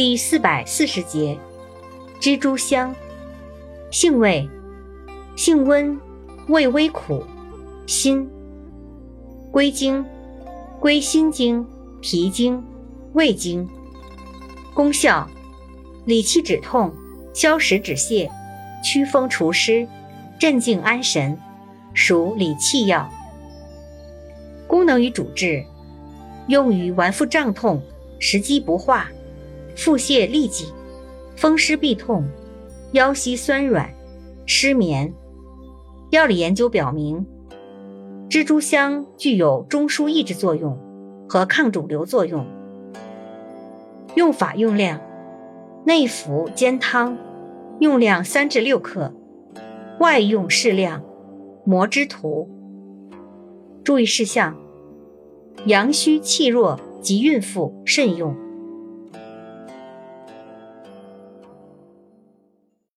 第四百四十节，蜘蛛香，性味，性温，味微苦，辛。归经，归心经、脾经、胃经。功效，理气止痛，消食止泻，祛风除湿，镇静安神，属理气药。功能与主治，用于脘腹胀痛、食积不化。腹泻痢疾、风湿痹痛、腰膝酸软、失眠。药理研究表明，蜘蛛香具有中枢抑制作用和抗肿瘤作用。用法用量：内服煎汤，用量三至六克；外用适量，磨汁涂。注意事项：阳虚气弱及孕妇慎用。